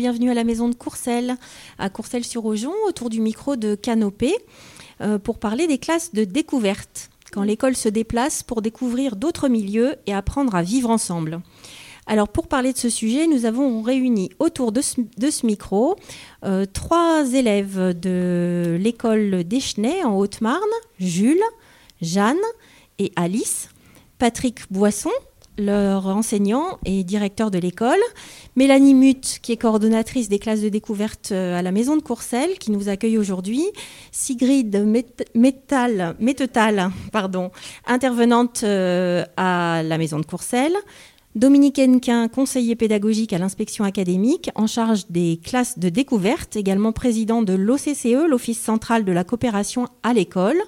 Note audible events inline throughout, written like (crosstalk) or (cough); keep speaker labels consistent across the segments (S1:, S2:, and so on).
S1: Bienvenue à la maison de Courcelles, à Courcelles-sur-Aujon, autour du micro de Canopée, euh, pour parler des classes de découverte, quand l'école se déplace pour découvrir d'autres milieux et apprendre à vivre ensemble. Alors pour parler de ce sujet, nous avons réuni autour de ce, micro euh, trois élèves de l'école d'Echenay en Haute-Marne, Jules, Jeanne et Alice, Patrick Boisson, leur enseignant et directeur de l'école, Mélanie Mutt, qui est coordonnatrice des classes de découverte euh, à la Maison de Courcelles, qui nous accueille aujourd'hui, Sigrid Mettal, (laughs) pardon, intervenante euh, à la Maison de Courcelles, Dominique Henquin, conseiller pédagogique à l'inspection académique, en charge des classes de découverte, également président de l'OCCE, l'Office central de la coopération à l'école,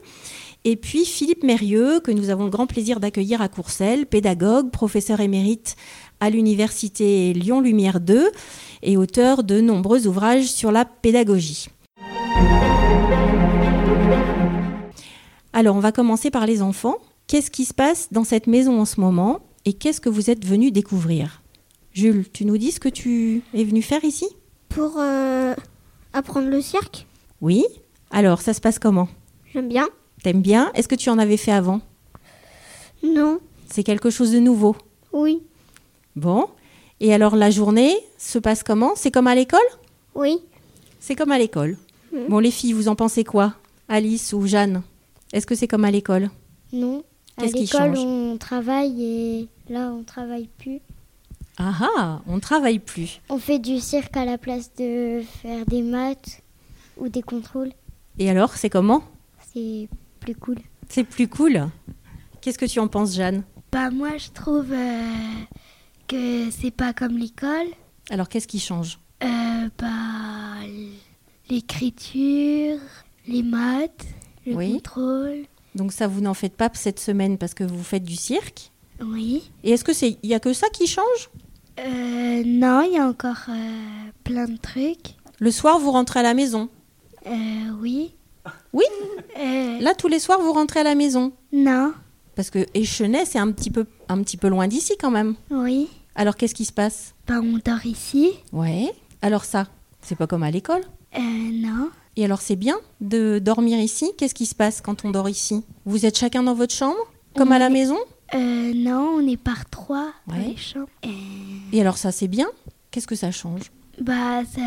S1: et puis Philippe Mérieux, que nous avons le grand plaisir d'accueillir à Courcelles, pédagogue, professeur émérite à l'université Lyon Lumière 2 et auteur de nombreux ouvrages sur la pédagogie. Alors, on va commencer par les enfants. Qu'est-ce qui se passe dans cette maison en ce moment et qu'est-ce que vous êtes venu découvrir? Jules, tu nous dis ce que tu es venu faire ici?
S2: Pour euh, apprendre le cirque.
S1: Oui. Alors, ça se passe comment?
S2: J'aime bien.
S1: T'aimes bien? Est-ce que tu en avais fait avant?
S2: Non.
S1: C'est quelque chose de nouveau?
S2: Oui.
S1: Bon. Et alors la journée se passe comment? C'est comme à l'école?
S2: Oui.
S1: C'est comme à l'école. Hmm. Bon, les filles, vous en pensez quoi? Alice ou Jeanne? Est-ce que c'est comme à l'école?
S2: Non. À l'école, on travaille et là, on travaille plus.
S1: Ah ah, on travaille plus.
S2: On fait du cirque à la place de faire des maths ou des contrôles.
S1: Et alors, c'est comment?
S2: C'est plus cool.
S1: C'est plus cool Qu'est-ce que tu en penses, Jeanne?
S3: Bah moi, je trouve euh, que c'est pas comme l'école.
S1: Alors, qu'est-ce qui change?
S3: Euh, Bah l'écriture, les maths, le contrôle.
S1: Donc ça, vous n'en faites pas cette semaine parce que vous faites du cirque?
S3: Oui.
S1: Et est-ce que c'est, il y a que ça qui change?
S3: Euh, Non, il y a encore plein de trucs.
S1: Le soir, vous rentrez à la maison?
S3: Oui.
S1: Oui euh, Là, tous les soirs, vous rentrez à la maison
S3: Non.
S1: Parce que Échenay, c'est un petit peu, un petit peu loin d'ici quand même.
S3: Oui.
S1: Alors, qu'est-ce qui se passe?
S3: Ben, on dort ici.
S1: Ouais. Alors ça, c'est pas comme à l'école?
S3: Euh, non.
S1: Et alors, c'est bien de dormir ici? Qu'est-ce qui se passe quand on dort ici? Vous êtes chacun dans votre chambre Comme à la maison?
S3: Euh, non, on est par trois dans les chambres.
S1: Et alors, ça, c'est bien? Qu'est-ce que ça change?
S3: Bah, ça,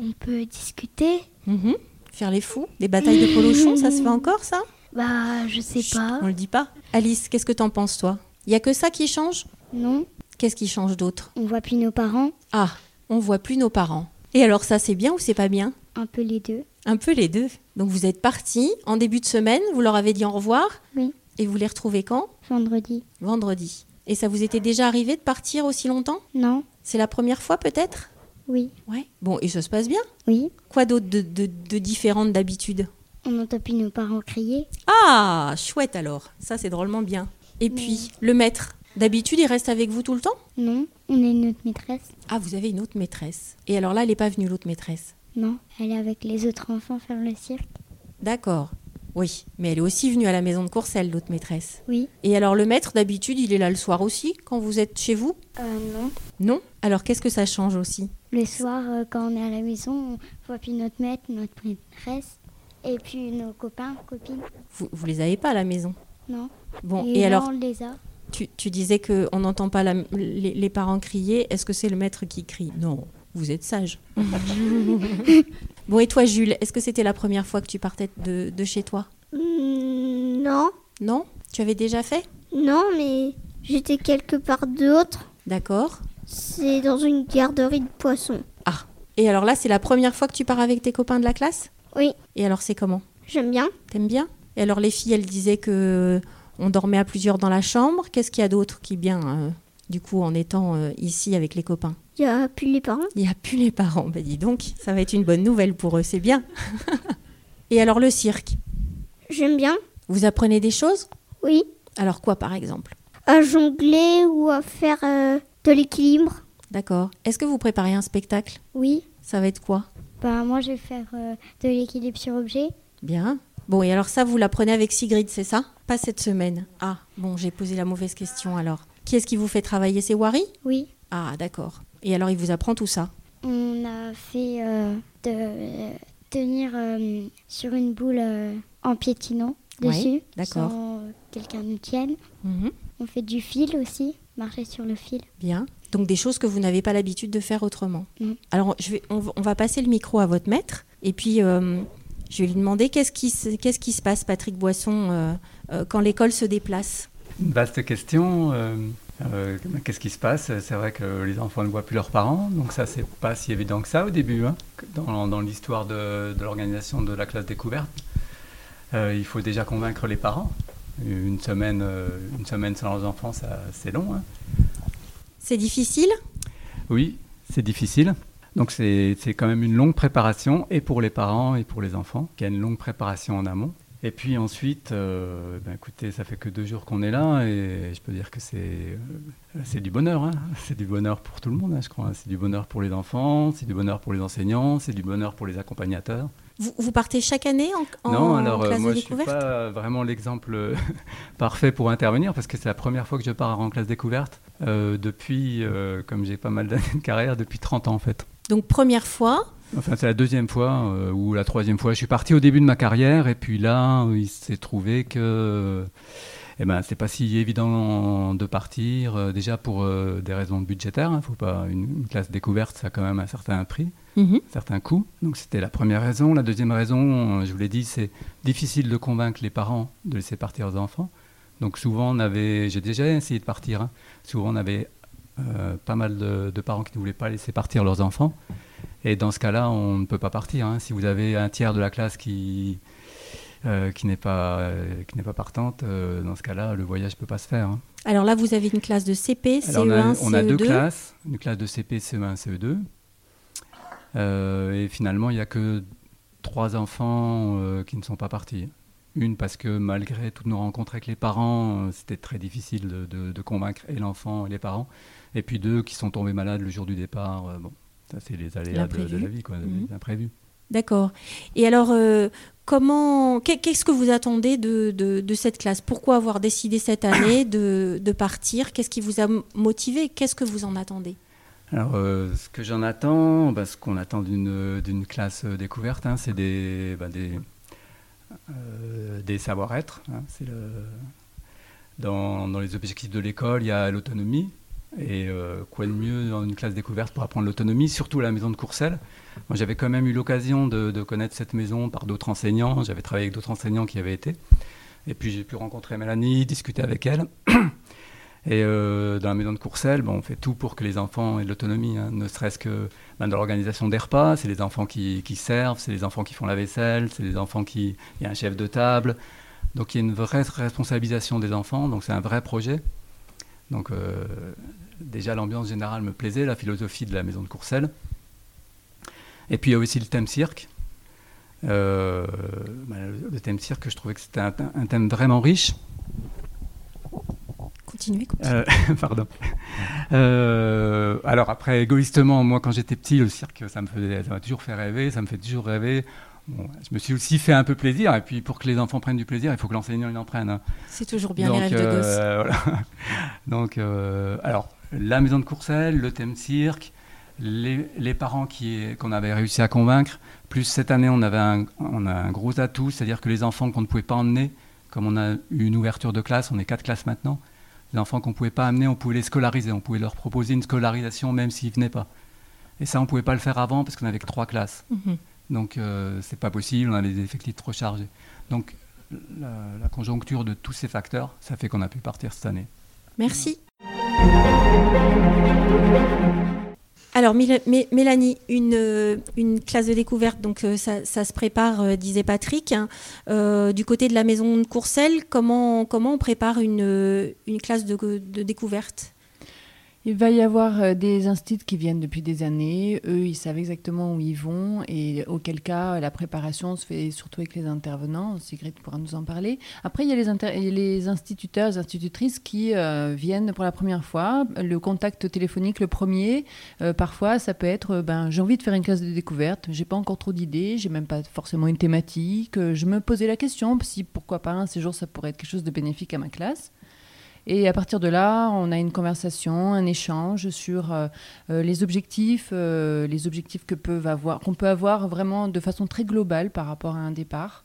S3: on peut discuter.
S1: Mhm. Faire les fous Des batailles de polochons, ça se fait encore, ça?
S3: Bah, je sais pas.
S1: On le dit pas. Alice, qu'est-ce que t'en penses, toi? Il y a que ça qui change?
S2: Non.
S1: Qu'est-ce qui change d'autre?
S2: On voit plus nos parents.
S1: Ah, on voit plus nos parents. Et alors ça, c'est bien ou c'est pas bien?
S2: Un peu les deux.
S1: Un peu les deux. Donc vous êtes partis en début de semaine, vous leur avez dit au revoir?
S2: Oui.
S1: Et vous les retrouvez quand?
S2: Vendredi.
S1: Vendredi. Et ça vous était déjà arrivé de partir aussi longtemps?
S2: Non.
S1: C'est la première fois peut-être?
S2: Oui.
S1: Ouais. Bon, et ça se passe bien?
S2: Oui.
S1: Quoi d'autre de, de, d'habitude?
S2: On entend plus nos parents crier.
S1: Ah, chouette alors. Ça, c'est drôlement bien. Et puis, le maître, d'habitude, il reste avec vous tout le temps?
S2: Non, on a une autre maîtresse.
S1: Ah, vous avez une autre maîtresse. Et alors là, elle n'est pas venue, l'autre maîtresse?
S2: Non, elle est avec les autres enfants faire le cirque.
S1: D'accord. Oui, mais elle est aussi venue à la maison de Courcelles, l'autre maîtresse.
S2: Oui.
S1: Et alors le maître, d'habitude, il est là le soir aussi, quand vous êtes chez vous?
S2: Euh, non.
S1: Non? Alors qu'est-ce que ça change aussi?
S2: Le soir, euh, quand on est à la maison, on voit plus notre maître, notre maîtresse, et puis nos copains, copines.
S1: Vous, vous les avez pas à la maison?
S2: Non.
S1: Bon,
S2: et,
S1: et,
S2: là,
S1: alors
S2: on les a.
S1: tu, tu disais qu'on n'entend pas la- les, les parents crier. Est-ce que c'est le maître qui crie? Non, vous êtes sage. (laughs) bon, et toi, Jules, est-ce que c'était la première fois que tu partais de, de chez toi?
S2: Mm, non.
S1: Non? Tu avais déjà fait?
S2: Non, mais j'étais quelque part d'autre.
S1: D'accord.
S2: C'est dans une garderie de poissons.
S1: Ah, et alors là, c'est la première fois que tu pars avec tes copains de la classe?
S2: Oui,
S1: Et alors, c'est comment?
S2: J'aime bien.
S1: T'aimes bien? Et alors, les filles, elles disaient que on dormait à plusieurs dans la chambre. Qu'est-ce qu'il y a d'autre qui est bien, euh, du coup, en étant euh, ici avec les copains?
S2: Il n'y a plus les parents.
S1: Il n'y a plus les parents. Ben dis donc, ça va être une bonne nouvelle pour eux, c'est bien. (laughs) et alors, le cirque?
S2: J'aime bien.
S1: Vous apprenez des choses?
S2: Oui.
S1: Alors, quoi, par exemple?
S2: À jongler ou à faire euh, de l'équilibre.
S1: D'accord. Est-ce que vous préparez un spectacle?
S2: Oui.
S1: Ça va être quoi?
S2: Bah, moi, je vais faire euh, de l'équilibre sur objet.
S1: Bien. Bon, et alors ça, vous l'apprenez avec Sigrid, c'est ça? Pas cette semaine. Ah, bon, j'ai posé la mauvaise question alors. Qui est-ce qui vous fait travailler? C'est Wari?
S2: Oui.
S1: Ah, d'accord. Et alors, il vous apprend tout ça?
S2: On a fait euh, de euh, tenir sur une boule en piétinant
S1: Ouais,
S2: dessus,
S1: d'accord.
S2: sans que quelqu'un nous tienne.
S1: Mhm.
S2: On fait du fil aussi, marcher sur le fil.
S1: Bien. Donc des choses que vous n'avez pas l'habitude de faire autrement.
S2: Mm.
S1: Alors je vais, on, va- on va passer le micro à votre maître et puis euh, je vais lui demander qu'est-ce qui, se- qu'est-ce qui se passe, Patrick Boisson, euh, euh, quand l'école se déplace?
S4: Une vaste question. euh, euh, Qu'est-ce qui se passe? C'est vrai que les enfants ne voient plus leurs parents, donc ça, c'est pas si évident que ça au début. hein, dans dans l'histoire de, de l'organisation de la classe découverte, Euh, il faut déjà convaincre les parents. Une semaine, euh, une semaine sans leurs enfants, c'est long. hein.
S1: C'est difficile?
S4: Oui, c'est difficile. Donc c'est quand même une longue préparation, et pour les parents et pour les enfants, qui a une longue préparation en amont. Et puis ensuite, euh, ben écoutez, ça fait que deux jours qu'on est là, et je peux dire que c'est euh, c'est du bonheur. hein. C'est du bonheur pour tout le monde, hein, je crois. C'est du bonheur pour les enfants, c'est du bonheur pour les enseignants, c'est du bonheur pour les accompagnateurs.
S1: Vous, vous partez chaque année en, en
S4: non, alors euh,
S1: classe
S4: moi
S1: de
S4: je suis pas vraiment l'exemple euh, (laughs) parfait pour intervenir parce que c'est la première fois que je pars en classe découverte euh, depuis, euh, comme j'ai pas mal (laughs) d'années de carrière, depuis 30 ans en fait.
S1: Donc première fois,
S4: Enfin, c'est la deuxième fois euh, ou la troisième fois. Je suis parti au début de ma carrière et puis là, euh, il s'est trouvé que eh ben, c'est pas si évident de partir. euh, déjà pour euh, des raisons budgétaires. hein. Faut pas une, une classe découverte, ça a quand même un certain prix,
S1: Mhm.
S4: un certain coût. Donc c'était la première raison. La deuxième raison, euh, je vous l'ai dit, c'est difficile de convaincre les parents de laisser partir leurs enfants. Donc souvent, on avait, j'ai déjà essayé de partir. hein. Souvent, on avait euh, pas mal de, de parents qui ne voulaient pas laisser partir leurs enfants. Et dans ce cas-là, on ne peut pas partir. hein. Si vous avez un tiers de la classe qui, euh, qui n'est pas, euh, qui n'est pas partante, euh, dans ce cas-là, le voyage ne peut pas se faire. hein.
S1: alors là vous avez une classe de CP,
S4: Alors,
S1: CE1,
S4: on, a, on a deux
S1: CE2.
S4: classes, une classe de CP, CE1, CE2. Euh, et finalement, il n'y a que trois enfants euh, qui ne sont pas partis. Une parce que malgré toutes nos rencontres avec les parents, euh, c'était très difficile de, de- de convaincre et l'enfant et les parents. Et puis deux qui sont tombés malades le jour du départ. Bon, ça c'est les aléas de, de
S1: L'imprévu.
S4: la vie, quoi, les imprévus.
S1: D'accord. Et alors, euh, comment, qu'est- qu'est-ce que vous attendez de, cette classe? Pourquoi avoir décidé cette année de, partir? Qu'est-ce qui vous a motivé? Qu'est-ce que vous en attendez?
S4: Alors, euh, ce que j'en attends, bah, ce qu'on attend d'une d'une classe euh, découverte, hein, c'est des, bah, euh, savoir-être. hein. Dans, les objectifs de l'école, il y a l'autonomie. Et euh, quoi de mieux dans une classe découverte pour apprendre l'autonomie, surtout la maison de Courcelles? Moi, j'avais quand même eu l'occasion de, de connaître cette maison par d'autres enseignants. J'avais travaillé avec d'autres enseignants qui y avaient été. Et puis, j'ai pu rencontrer Mélanie, discuter avec elle. Et euh, dans la maison de Courcelles, bon, on fait tout pour que les enfants aient de l'autonomie, hein, ne serait-ce que ben, dans l'organisation des repas, c'est les enfants qui, servent, c'est les enfants qui font la vaisselle, c'est les enfants qui... Il y a un chef de table. Donc il y a une vraie responsabilisation des enfants, donc c'est un vrai projet. Donc euh, déjà l'ambiance générale me plaisait, la philosophie de la maison de Courcelles. Et puis il y a aussi le thème cirque. Euh, ben, le- thème cirque, je trouvais que c'était un thème vraiment riche.
S1: Continuez. continuez.
S4: Euh, (laughs) pardon. Euh, alors après, égoïstement, moi quand j'étais petit, le cirque, ça me faisait, ça m'a toujours fait rêver, ça me fait toujours rêver. Bon, je me suis aussi fait un peu plaisir, et puis pour que les enfants prennent du plaisir, il faut que l'enseignant il en prenne. hein.
S1: C'est toujours bien
S4: Donc,
S1: les rêves de gosse. (laughs)
S4: euh, voilà. Donc, alors, la maison de Courcelles, le thème cirque, les, les parents qui, qu'on avait réussi à convaincre, plus cette année, on avait un, on a un gros atout, c'est-à-dire que les enfants qu'on ne pouvait pas emmener, comme on a eu une ouverture de classe, on est quatre classes maintenant, les enfants qu'on ne pouvait pas amener, on pouvait les scolariser, on pouvait leur proposer une scolarisation même s'ils ne venaient pas. Et ça, on ne pouvait pas le faire avant parce qu'on n'avait que trois classes.
S1: Mhm.
S4: Donc, euh, c'est pas possible, on avait des effectifs trop chargés. Donc, la, la conjoncture de tous ces facteurs, ça fait qu'on a pu partir cette année.
S1: Merci. Alors, Méla- Mé- Mélanie, une, euh, une classe de découverte, donc euh, ça, se prépare, euh, disait Patrick. hein. Du côté de la maison de Courcelles, comment, on prépare une, classe de découverte?
S5: Il va y avoir euh, des instituts qui viennent depuis des années. Eux, ils savent exactement où ils vont et auquel cas la préparation se fait surtout avec les intervenants. Sigrid pourra nous en parler. Après, il y a les, instituteurs, les institutrices qui euh, viennent pour la première fois. Le contact téléphonique, le premier, euh, parfois, ça peut être euh, ben, j'ai envie de faire une classe de découverte, j'ai pas encore trop d'idées, j'ai même pas forcément une thématique. Euh, Je me posais la question si pourquoi pas un séjour ça pourrait être quelque chose de bénéfique à ma classe. Et à partir de là, on a une conversation, un échange sur les objectifs, les objectifs que avoir, qu'on peut avoir vraiment de façon très globale par rapport à un départ.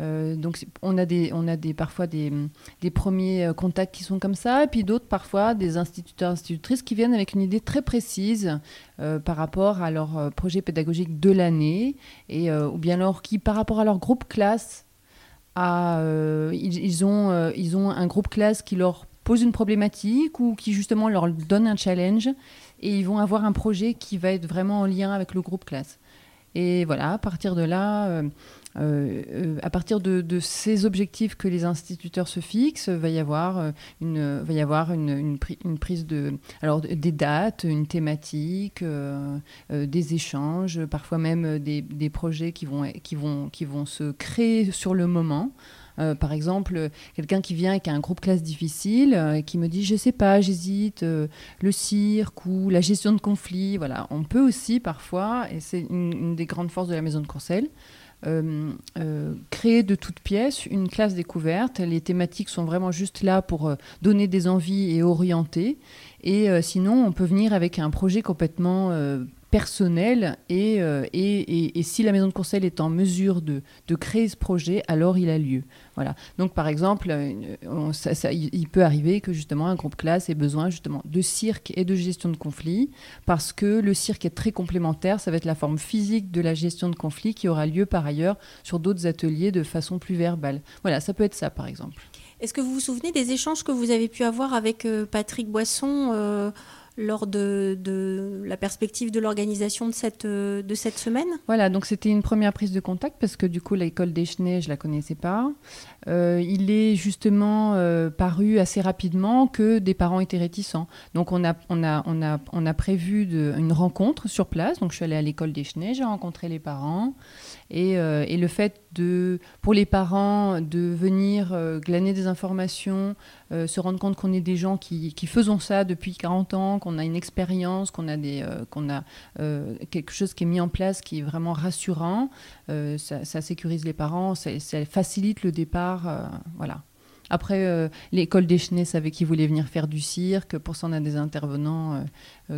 S5: Euh, donc on a, des, on a des, parfois des, des, premiers euh, contacts qui sont comme ça, et puis d'autres parfois des instituteurs, institutrices qui viennent avec une idée très précise euh, par rapport à leur projet pédagogique de l'année, et ou bien alors qui par rapport à leur groupe classe, à, ils, ont, ils ont un groupe classe qui leur pose une problématique ou qui justement leur donne un challenge, et ils vont avoir un projet qui va être vraiment en lien avec le groupe classe. Et voilà, à partir de là, euh, euh, à partir de, ces objectifs que les instituteurs se fixent, va y avoir euh, une, va y avoir une, une, prise de, alors des dates, une thématique, des échanges, parfois même des, des, projets qui vont, qui, vont, qui vont se créer sur le moment. Par exemple, quelqu'un qui vient avec un groupe classe difficile et qui me dit je sais pas, j'hésite, le cirque ou la gestion de conflits. Voilà, on peut aussi parfois, et c'est une, des grandes forces de la maison de Courcelles, euh, euh, créer de toutes pièces une classe découverte. Les thématiques sont vraiment juste là pour euh, donner des envies et orienter. Et sinon, on peut venir avec un projet complètement personnel euh, et, et, et, si la maison de conseil est en mesure de, de, créer ce projet, alors il a lieu. Voilà. Donc par exemple, euh, il peut arriver que justement un groupe classe ait besoin justement de cirque et de gestion de conflits parce que le cirque est très complémentaire, ça va être la forme physique de la gestion de conflits qui aura lieu par ailleurs sur d'autres ateliers de façon plus verbale. Voilà, ça peut être ça par exemple.
S1: Est-ce que vous vous souvenez des échanges que vous avez pu avoir avec euh, Patrick Boisson lors de, la perspective de l'organisation de cette, euh, de cette semaine
S5: Voilà, donc c'était une première prise de contact parce que du coup l'école des Chenets, je ne la connaissais pas. Euh, il est justement euh, paru assez rapidement que des parents étaient réticents. Donc on a, on a, on a, on a prévu une rencontre sur place. Donc je suis allée à l'école des Chenets, j'ai rencontré les parents. Et, et, le fait de, pour les parents de venir glaner des informations, se rendre compte qu'on est des gens qui, qui faisons ça depuis 40 ans, qu'on a une expérience, qu'on a, des, euh, qu'on a euh, quelque chose qui est mis en place qui est vraiment rassurant. Euh, ça, sécurise les parents, ça, facilite le départ. voilà. Après, l'école des Chenets savait qu'ils voulaient venir faire du cirque. Pour ça, on a des intervenants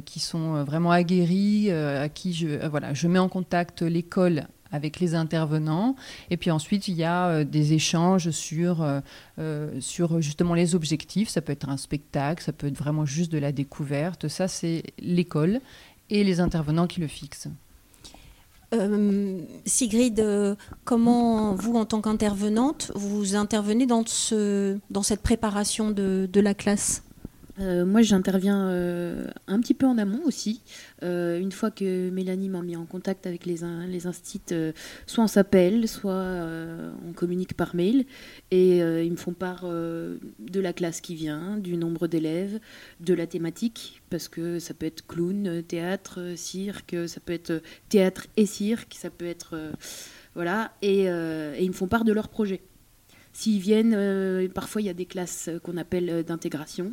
S5: qui sont vraiment aguerris, à qui je, voilà, je mets en contact l'école avec les intervenants. Et puis ensuite, il y a euh, des échanges sur, euh, euh, sur justement les objectifs. Ça peut être un spectacle, ça peut être vraiment juste de la découverte. Ça, c'est l'école et les intervenants qui le fixent.
S1: Sigrid, comment vous, en tant qu'intervenante, vous intervenez dans, ce, dans cette préparation de, de la classe?
S6: Euh, moi, j'interviens euh, un petit peu en amont aussi. Euh, une fois que Mélanie m'a mis en contact avec les, les instits, soit on s'appelle, soit on communique par mail. Et ils me font part de la classe qui vient, du nombre d'élèves, de la thématique, parce que ça peut être clown, théâtre, cirque, ça peut être théâtre et cirque, ça peut être. voilà. Et, et, ils me font part de leur projet. S'ils viennent, parfois il y a des classes qu'on appelle d'intégration.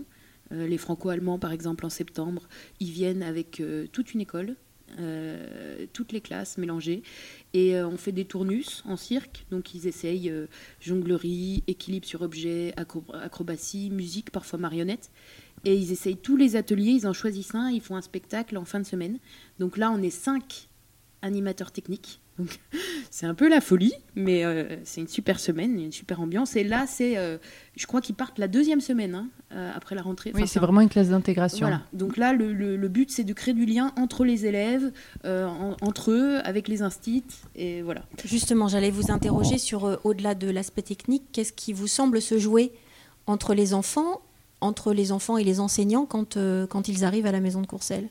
S6: Euh, les franco-allemands, par exemple, en septembre, ils viennent avec euh, toute une école, euh, toutes les classes mélangées. Et on fait des tournus en cirque. Donc ils essayent jonglerie, équilibre sur objet, acrobatie, musique, parfois marionnette. Et ils essayent tous les ateliers, ils en choisissent un, ils font un spectacle en fin de semaine. Donc là, on est cinq animateurs techniques c'est un peu la folie, mais euh, c'est une super semaine, une super ambiance. Et là, c'est, euh, je crois qu'ils partent la deuxième semaine hein, euh, après la rentrée.
S5: oui, c'est vraiment une classe d'intégration.
S6: Voilà. Donc là, le, but, c'est de créer du lien entre les élèves, entre eux, avec les instits, et voilà.
S1: Justement, j'allais vous interroger sur, au-delà de l'aspect technique, qu'est-ce qui vous semble se jouer entre les enfants, entre les enfants et les enseignants quand, quand ils arrivent à la maison de Courcelles?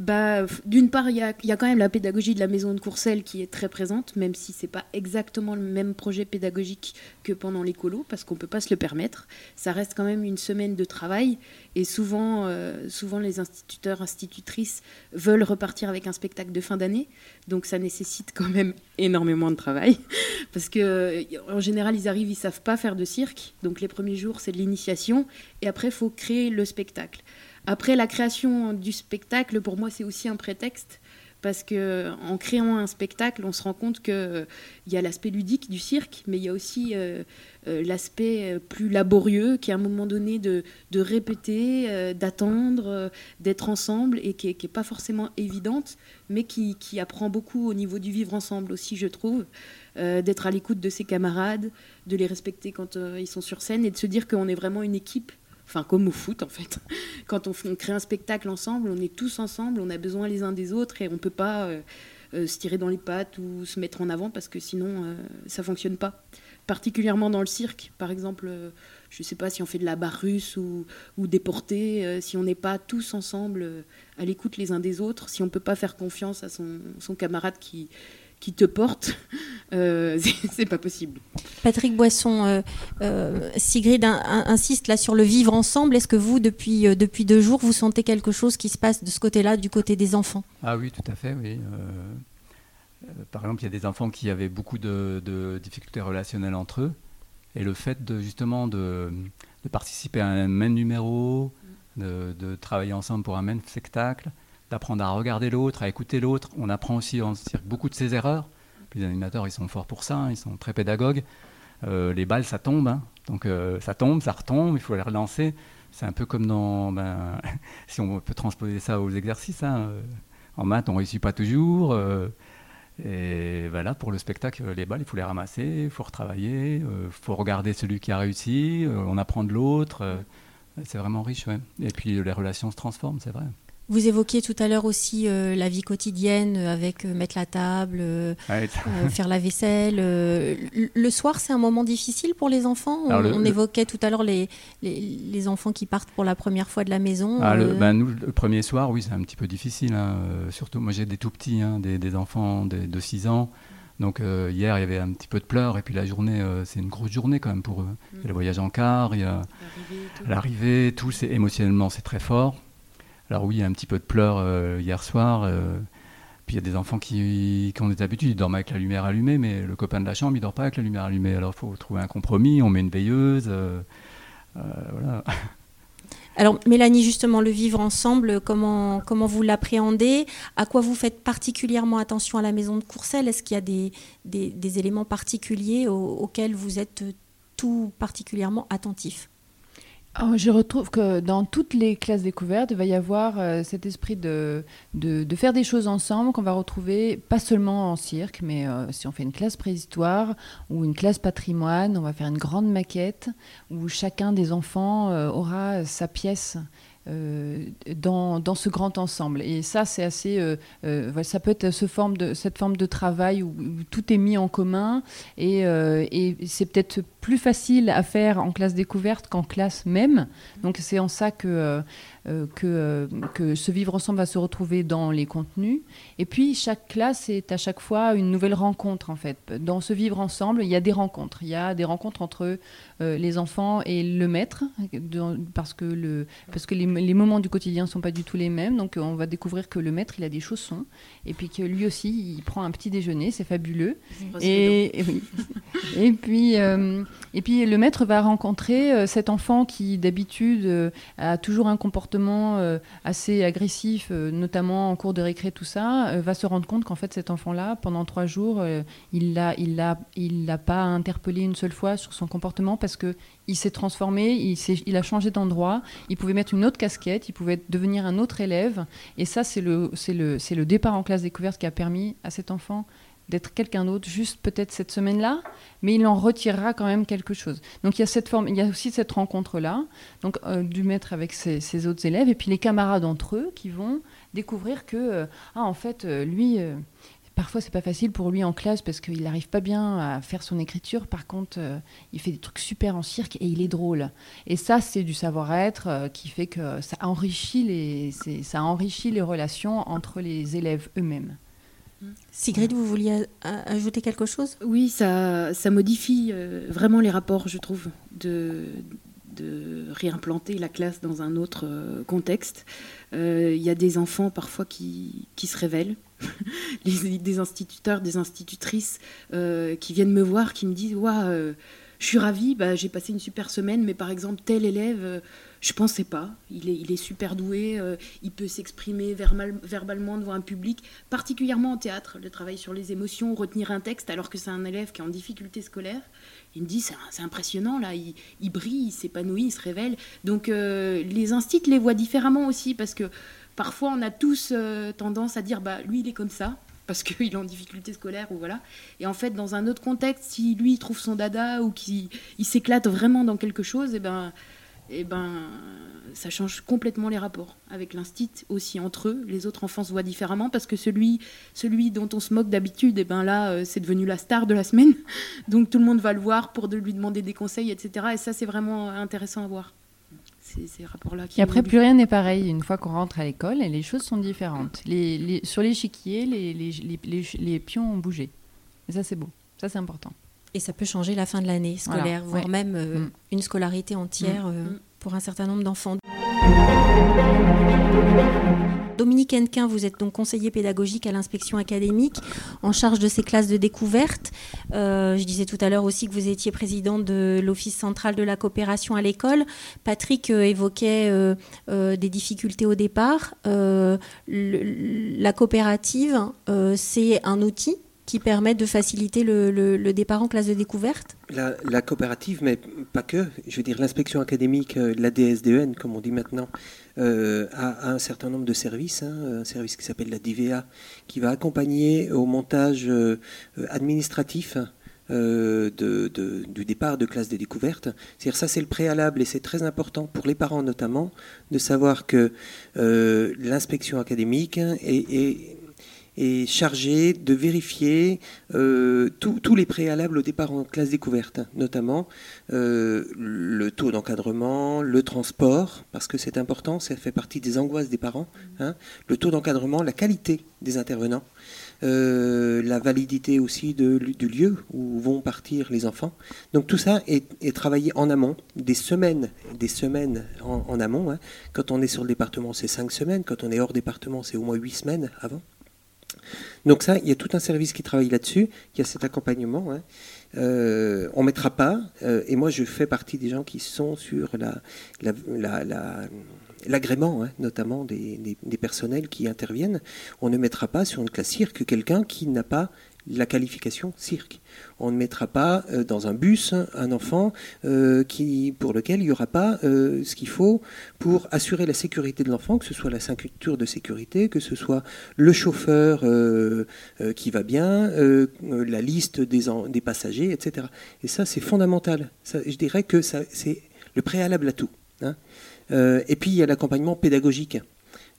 S6: Bah, D'une part, il y a, quand même la pédagogie de la maison de Courcelles qui est très présente, même si c'est pas exactement le même projet pédagogique que pendant l'écolo, parce qu'on peut pas se le permettre. Ça reste quand même une semaine de travail, et souvent, euh, souvent les instituteurs, institutrices veulent repartir avec un spectacle de fin d'année, donc ça nécessite quand même (laughs) énormément de travail, (laughs) parce que euh, en général, ils arrivent, ils savent pas faire de cirque, donc les premiers jours, c'est de l'initiation, et après, il faut créer le spectacle. Après, la création du spectacle, pour moi, c'est aussi un prétexte parce que en créant un spectacle, on se rend compte qu'il il y a l'aspect ludique du cirque, mais il y a aussi l'aspect plus laborieux, qui est à un moment donné de, de répéter, d'attendre, d'être ensemble, et qui n'est pas forcément évidente, mais qui, qui, apprend beaucoup au niveau du vivre ensemble aussi, je trouve. d'être à l'écoute de ses camarades, de les respecter quand ils sont sur scène, et de se dire qu'on est vraiment une équipe enfin comme au foot en fait. (laughs) Quand on, crée un spectacle ensemble, on est tous ensemble, on a besoin les uns des autres et on ne peut pas euh, euh, se tirer dans les pattes ou se mettre en avant parce que sinon euh, ça fonctionne pas. Particulièrement dans le cirque, par exemple, je ne sais pas si on fait de la barre russe ou, des portées, si on n'est pas tous ensemble à l'écoute les uns des autres, si on ne peut pas faire confiance à son camarade qui, qui te porte, euh, (laughs) c'est pas possible.
S1: Patrick Boisson, euh, euh, Sigrid insiste là sur le vivre ensemble. Est-ce que vous, depuis, depuis deux jours, vous sentez quelque chose qui se passe de ce côté-là, du côté des enfants?
S4: Ah oui, tout à fait, oui. par exemple, il y a des enfants qui avaient beaucoup de, difficultés relationnelles entre eux. Et le fait de justement de, participer à un même numéro, de, de, travailler ensemble pour un même spectacle, d'apprendre à regarder l'autre, à écouter l'autre. On apprend aussi en beaucoup de ses erreurs. Les animateurs, ils sont forts pour ça, hein, ils sont très pédagogues. Euh, les balles, ça tombe, hein. donc euh, ça tombe, ça retombe, il faut les relancer. C'est un peu comme dans, ben, (laughs) si on peut transposer ça aux exercices. Hein, euh, en maths, on ne réussit pas toujours. et voilà, pour le spectacle, les balles, il faut les ramasser, il faut retravailler, il faut regarder celui qui a réussi, on apprend de l'autre. c'est vraiment riche, ouais. Et puis les relations se transforment, c'est vrai.
S1: Vous évoquiez tout à l'heure aussi euh, la vie quotidienne avec euh, mettre la table, euh, faire la vaisselle. le soir, c'est un moment difficile pour les enfants? On, évoquait tout à l'heure les, les, enfants qui partent pour la première fois de la maison.
S4: Ah, le, ben, nous, le premier soir, oui, c'est un petit peu difficile. Hein, surtout, moi, j'ai des tout petits, hein, des, enfants de 6 ans. Donc hier, il y avait un petit peu de pleurs, et puis la journée, c'est une grosse journée quand même pour eux. Il y a le voyage en car, il y a l'arrivée, tout, c'est émotionnellement, c'est très fort. Alors oui, il y a un petit peu de pleurs euh, hier soir. Euh, puis il y a des enfants qui, ont des habitudes, ils dorment avec la lumière allumée, mais le copain de la chambre, il dort pas avec la lumière allumée. Alors il faut trouver un compromis, on met une veilleuse. Euh, voilà. (laughs)
S1: Alors Mélanie, justement, le vivre ensemble, comment, comment vous l'appréhendez? À quoi vous faites particulièrement attention à la maison de Courcelles? Est-ce qu'il y a des, des, éléments particuliers auxquels vous êtes tout particulièrement attentif?
S5: Oh, je retrouve que dans toutes les classes découvertes, il va y avoir euh, cet esprit de, de, faire des choses ensemble qu'on va retrouver pas seulement en cirque, mais euh, si on fait une classe préhistoire ou une classe patrimoine, on va faire une grande maquette où chacun des enfants euh, aura sa pièce dans, dans, ce grand ensemble. Et ça, c'est assez. Euh, euh, ça peut être ce forme de, cette forme de travail où, tout est mis en commun et, c'est peut-être plus facile à faire en classe découverte qu'en classe même. Donc, c'est en ça que euh, que, euh, que ce vivre ensemble va se retrouver dans les contenus. Et puis chaque classe est à chaque fois une nouvelle rencontre en fait. Dans ce vivre ensemble, il y a des rencontres. Il y a des rencontres entre euh, les enfants et le maître, parce que, le, parce que les, les moments du quotidien ne sont pas du tout les mêmes. Donc on va découvrir que le maître, il a des chaussons, et puis que lui aussi, il prend un petit déjeuner, c'est fabuleux. Et, (laughs) et, puis, et puis le maître va rencontrer cet enfant qui d'habitude a toujours un comportement euh, assez agressif, euh, notamment en cours de récré, tout ça, euh, va se rendre compte qu'en fait cet enfant-là, pendant trois jours, il l'a, il l'a, il l'a pas interpellé une seule fois sur son comportement parce que il s'est transformé, il, il a changé d'endroit, il pouvait mettre une autre casquette, il pouvait devenir un autre élève, et ça c'est le, c'est le, c'est le départ en classe découverte qui a permis à cet enfant d'être quelqu'un d'autre, juste peut-être cette semaine-là, mais il en retirera quand même quelque chose. Donc il y a cette forme, il y a aussi cette rencontre-là, donc euh, du maître avec ses, autres élèves, et puis les camarades entre eux qui vont découvrir que euh, ah en fait euh, lui parfois c'est pas facile pour lui en classe parce qu'il n'arrive pas bien à faire son écriture. Par contre, il fait des trucs super en cirque et il est drôle. Et ça, c'est du savoir-être qui fait que ça enrichit les, ça enrichit les relations entre les élèves eux-mêmes.
S1: Sigrid, vous vouliez ajouter quelque chose?
S6: Oui, ça, modifie euh, vraiment les rapports, je trouve, de, réimplanter la classe dans un autre euh, contexte. Euh, il y a des enfants parfois qui, qui se révèlent, (laughs) des instituteurs, des institutrices qui viennent me voir, qui me disent Waouh, je suis ravie, bah, j'ai passé une super semaine, mais par exemple, tel élève Je pensais pas. Il est, il est super doué. euh, il peut s'exprimer verbal- verbalement devant un public, particulièrement en théâtre. Le travail sur les émotions, retenir un texte, alors que c'est un élève qui est en difficulté scolaire. Il me dit c'est impressionnant là. Il, il brille, il s'épanouit, il se révèle. Donc euh, les instits les voient différemment aussi parce que parfois on a tous euh, tendance à dire bah lui il est comme ça parce qu'il (laughs) est en difficulté scolaire ou voilà. Et en fait, dans un autre contexte, si lui il trouve son dada ou qu'il il s'éclate vraiment dans quelque chose, et ben, et ben, ça change complètement les rapports avec l'instit aussi entre eux. Les autres enfants se voient différemment parce que celui, celui dont on se moque d'habitude, et ben là, euh, c'est devenu la star de la semaine. (laughs) Donc tout le monde va le voir pour de lui demander des conseils, etc. Et ça, c'est vraiment intéressant à voir. C'est ces rapports-là.
S5: Et après, plus rien n'est pareil une fois qu'on rentre à l'école et les choses sont différentes. Les, les- sur l'échiquier, les, les, les, les, les pions ont bougé. Et ça, c'est beau. Ça, c'est important.
S1: Et ça peut changer la fin de l'année scolaire,
S5: Voilà,
S1: voire
S5: ouais.
S1: même euh,
S5: Mm.
S1: une scolarité entière euh,
S6: Mm.
S1: pour un certain nombre d'enfants. Dominique Henquin, vous êtes donc conseiller pédagogique à l'inspection académique en charge de ces classes de découverte. Euh, je disais tout à l'heure aussi que vous étiez président de l'Office central de la coopération à l'école. Patrick euh, évoquait euh, des difficultés au départ. Le- la coopérative, c'est un outil qui permet de faciliter le, départ en classe de découverte
S7: La, coopérative, mais pas que, je veux dire l'inspection académique, euh, la DSDN, comme on dit maintenant, euh, a, un certain nombre de services, hein, un service qui s'appelle la DVA, qui va accompagner au montage euh, administratif du départ de classe de découverte. C'est-à-dire ça, c'est le préalable et c'est très important pour les parents notamment de savoir que l'inspection académique est, est- est chargée de vérifier euh, tous les préalables au départ en classe découverte, notamment euh, le taux d'encadrement, le transport, parce que c'est important, ça fait partie des angoisses des parents, hein, le taux d'encadrement, la qualité des intervenants, euh, la validité aussi du lieu où vont partir les enfants. Donc tout ça est, travaillé en amont, des semaines, des semaines en, en amont. hein. Quand on est sur le département, c'est cinq semaines. Quand on est hors département, c'est au moins huit semaines avant. Donc ça, il y a tout un service qui travaille là-dessus. Il y a cet accompagnement. hein. Euh, on mettra pas, euh, et moi je fais partie des gens qui sont sur la, la- la- la- l'agrément, hein, notamment des, personnels qui interviennent. On ne mettra pas sur une classe cirque quelqu'un qui n'a pas la qualification cirque. On ne mettra pas euh, dans un bus un enfant euh, qui, pour lequel il n'y aura pas euh, ce qu'il faut pour assurer la sécurité de l'enfant, que ce soit la ceinture de sécurité, que ce soit le chauffeur qui va bien, la liste des, passagers, etc. Et ça, c'est fondamental. Je dirais que c'est le préalable à tout. hein. Et puis, il y a l'accompagnement pédagogique.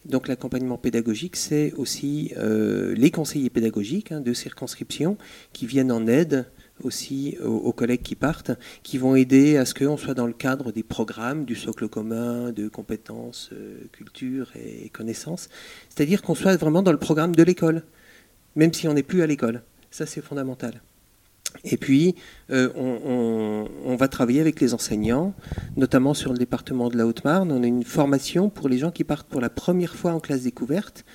S7: Donc l'accompagnement pédagogique, c'est aussi euh, les conseillers pédagogiques hein, de circonscription qui viennent en aide aussi aux, collègues qui partent, qui vont aider à ce qu'on soit dans le cadre des programmes du socle commun de compétences, euh, culture et connaissances. C'est-à-dire qu'on soit vraiment dans le programme de l'école, même si on n'est plus à l'école. Ça, c'est fondamental. Et puis, euh, on, va travailler avec les enseignants, notamment sur le département de la Haute-Marne. On a une formation pour les gens qui partent pour la première fois en classe découverte.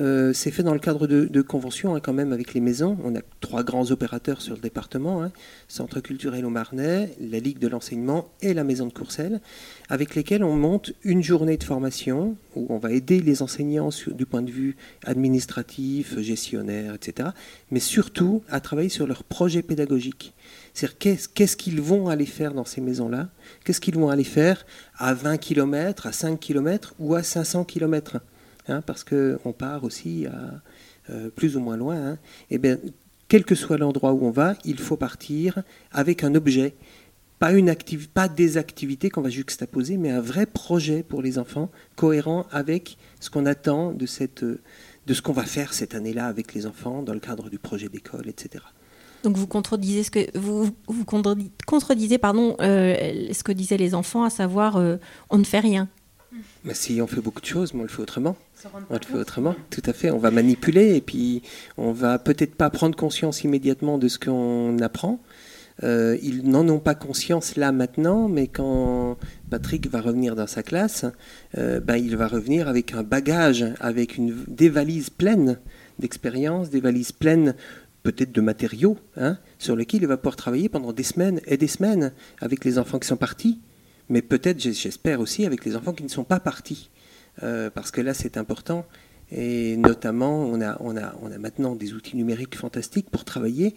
S7: Euh, c'est fait dans le cadre de, conventions hein, quand même avec les maisons. On a trois grands opérateurs sur le département, hein, Centre culturel au Marnais, la Ligue de l'enseignement et la Maison de Courcelles, avec lesquels on monte une journée de formation où on va aider les enseignants du point de vue administratif, gestionnaire, etc. Mais surtout à travailler sur leur projet pédagogique. C'est-à-dire qu'est-ce qu'est-ce qu'ils vont aller faire dans ces maisons-là? Qu'est-ce qu'ils vont aller faire à 20 km, à 5 km ou à 500 km hein, Parce qu'on part aussi à euh, plus ou moins loin. hein. Eh bien, quel que soit l'endroit où on va, il faut partir avec un objet. Pas, une activ- pas des activités qu'on va juxtaposer, mais un vrai projet pour les enfants, cohérent avec ce qu'on attend de, cette, euh, de ce qu'on va faire cette année-là avec les enfants dans le cadre du projet d'école, etc.
S1: Donc vous contredisez ce que vous, vous contredis- contredisez pardon euh, ce que disaient les enfants, à savoir euh, on ne fait rien.
S7: Mais si on fait beaucoup de choses, mais on le fait autrement. On le fait autrement, tout à fait. On va manipuler et puis on va peut-être pas prendre conscience immédiatement de ce qu'on apprend. Euh, ils n'en ont pas conscience là maintenant, mais quand Patrick va revenir dans sa classe, euh, ben, il va revenir avec un bagage, avec une, des valises pleines d'expériences, des valises pleines peut-être de matériaux, hein, sur lesquels il va pouvoir travailler pendant des semaines et des semaines avec les enfants qui sont partis, mais peut-être, j'espère aussi, avec les enfants qui ne sont pas partis. Euh, parce que là, c'est important. Et notamment, on a, on, a, on a maintenant des outils numériques fantastiques pour travailler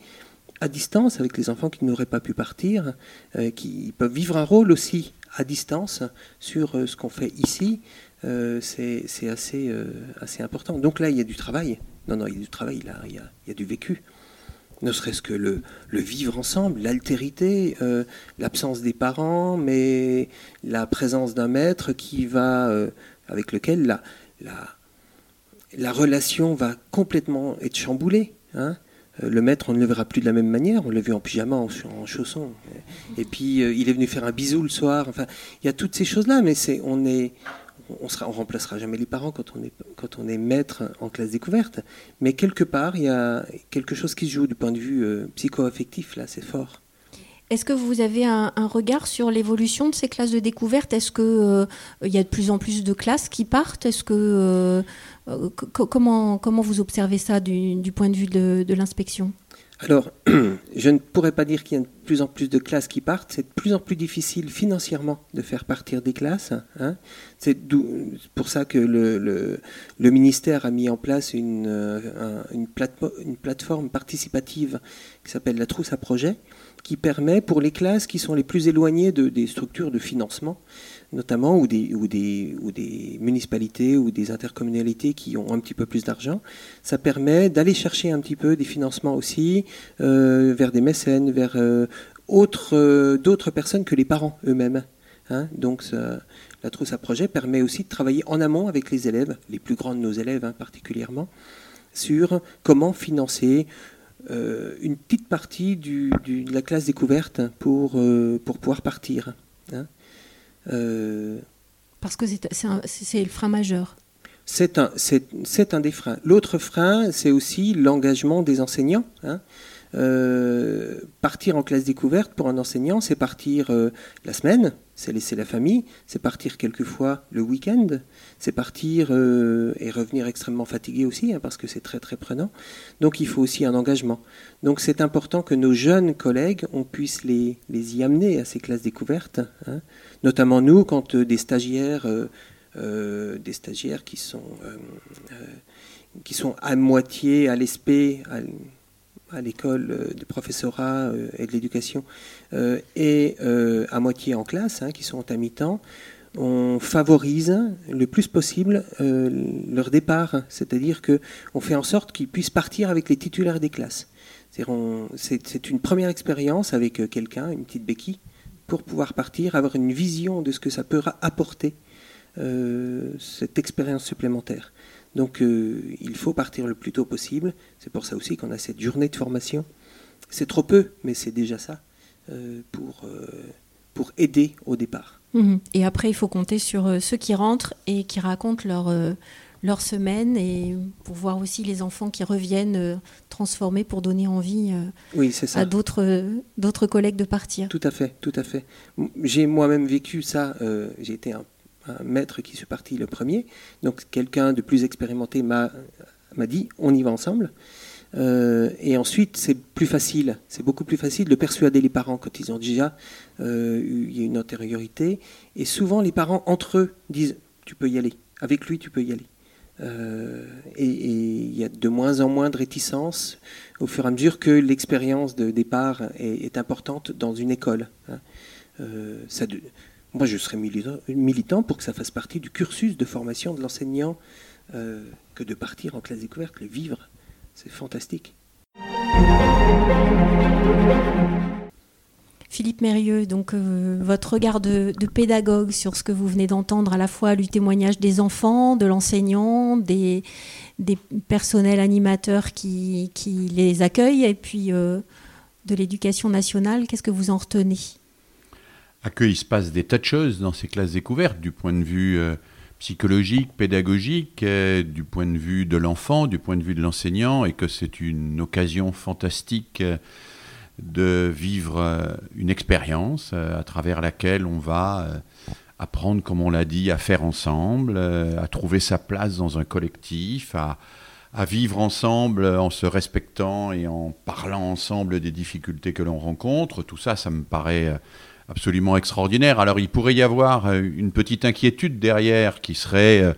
S7: à distance avec les enfants qui n'auraient pas pu partir, euh, qui peuvent vivre un rôle aussi à distance sur euh, ce qu'on fait ici. c'est assez, assez important. Donc là, il y a du travail. Non, non, il y a du travail, là, il y a, il y a du vécu ne serait-ce que le, vivre ensemble, l'altérité, euh, l'absence des parents, mais la présence d'un maître qui va, euh, avec lequel la, la, relation va complètement être chamboulée. Hein. Euh, le maître, on ne le verra plus de la même manière. On l'a vu en pyjama, en, chaussons. Et puis, il est venu faire un bisou le soir. Enfin, il y a toutes ces choses-là, mais c'est, on est, on ne remplacera jamais les parents quand on, est, quand on est maître en classe découverte, mais quelque part, il y a quelque chose qui se joue du point de vue euh, psycho-affectif, là, c'est fort.
S1: Est-ce que vous avez un, regard sur l'évolution de ces classes de découverte? Est-ce qu'il euh, y a de plus en plus de classes qui partent? Est-ce que euh, comment, comment vous observez ça du, point de vue de l'inspection?
S7: Alors, (clears throat) je ne pourrais pas dire qu'il y a de plus en plus de classes qui partent. C'est de plus en plus difficile financièrement de faire partir des classes. Hein. C'est pour ça que le, ministère a mis en place une, euh, une plateforme participative qui s'appelle la trousse à projet, qui permet pour les classes qui sont les plus éloignées de, des structures de financement notamment, ou des municipalités ou des intercommunalités qui ont un petit peu plus d'argent. Ça permet d'aller chercher un petit peu des financements aussi euh, vers des mécènes, vers euh, euh, d'autres personnes que les parents eux-mêmes. Hein. Donc la trousse à projet permet aussi de travailler en amont avec les élèves, les plus grands de nos élèves hein, particulièrement, sur comment financer une petite partie du, de la classe découverte pour, pour pouvoir partir. Hein.
S1: Euh, Parce que c'est le frein majeur.
S7: C'est un, un, des freins. L'autre frein, c'est aussi l'engagement des enseignants. Hein. Euh, partir en classe découverte pour un enseignant, c'est partir euh, la semaine, c'est laisser la famille, c'est partir quelquefois le week-end, c'est partir et revenir extrêmement fatigué aussi, hein, parce que c'est très très prenant. Donc il faut aussi un engagement. Donc c'est important que nos jeunes collègues, on puisse les, y amener à ces classes découvertes. Hein notamment nous, quand euh, des stagiaires, euh, euh, des stagiaires qui sont, qui sont à moitié à l'ESP, à, l'école de professorat et de l'éducation, et à moitié en classe, hein, qui sont à mi-temps, on favorise le plus possible leur départ, c'est-à-dire que on fait en sorte qu'ils puissent partir avec les titulaires des classes. C'est une première expérience avec quelqu'un, une petite béquille, pour pouvoir partir, avoir une vision de ce que ça peut apporter, euh, cette expérience supplémentaire. Donc euh, il faut partir le plus tôt possible. C'est pour ça aussi qu'on a cette journée de formation. C'est trop peu, mais c'est déjà ça euh, pour, pour aider au départ.
S1: Mmh. Et après, il faut compter sur ceux qui rentrent et qui racontent leur leur semaine et pour voir aussi les enfants qui reviennent euh, transformés pour donner envie euh,
S7: oui,
S1: à d'autres, d'autres collègues de partir.
S7: Tout à fait, tout à fait. J'ai moi-même vécu ça. Euh, j'ai été un, maître qui suis parti le premier. Donc quelqu'un de plus expérimenté m'a, dit on y va ensemble. et ensuite, c'est plus facile, c'est beaucoup plus facile de persuader les parents quand ils ont déjà eu une antériorité. Et souvent, les parents entre eux disent tu peux y aller, avec lui tu peux y aller. Euh, et il y a de moins en moins de réticence au fur et à mesure que l'expérience de départ est, importante dans une école. Hein. Euh, ça moi, je serais militant, pour que ça fasse partie du cursus de formation de l'enseignant euh, que de partir en classe découverte, le vivre. C'est fantastique.
S1: Philippe Mérieux, donc euh, votre regard de, pédagogue sur ce que vous venez d'entendre, à la fois du témoignage des enfants, de l'enseignant, des, personnels animateurs qui, les accueillent, et puis euh, de l'éducation nationale, qu'est-ce que vous en retenez?
S8: À il se passe des tas de choses dans ces classes découvertes, du point de vue euh, psychologique, pédagogique, du point de vue de l'enfant, du point de vue de l'enseignant, et que c'est une occasion fantastique de vivre euh, une expérience euh, à travers laquelle on va euh, apprendre, comme on l'a dit, à faire ensemble, à trouver sa place dans un collectif, à, vivre ensemble en se respectant et en parlant ensemble des difficultés que l'on rencontre. Tout ça, ça me paraît absolument extraordinaire. Alors il pourrait y avoir euh, une petite inquiétude derrière qui serait, euh,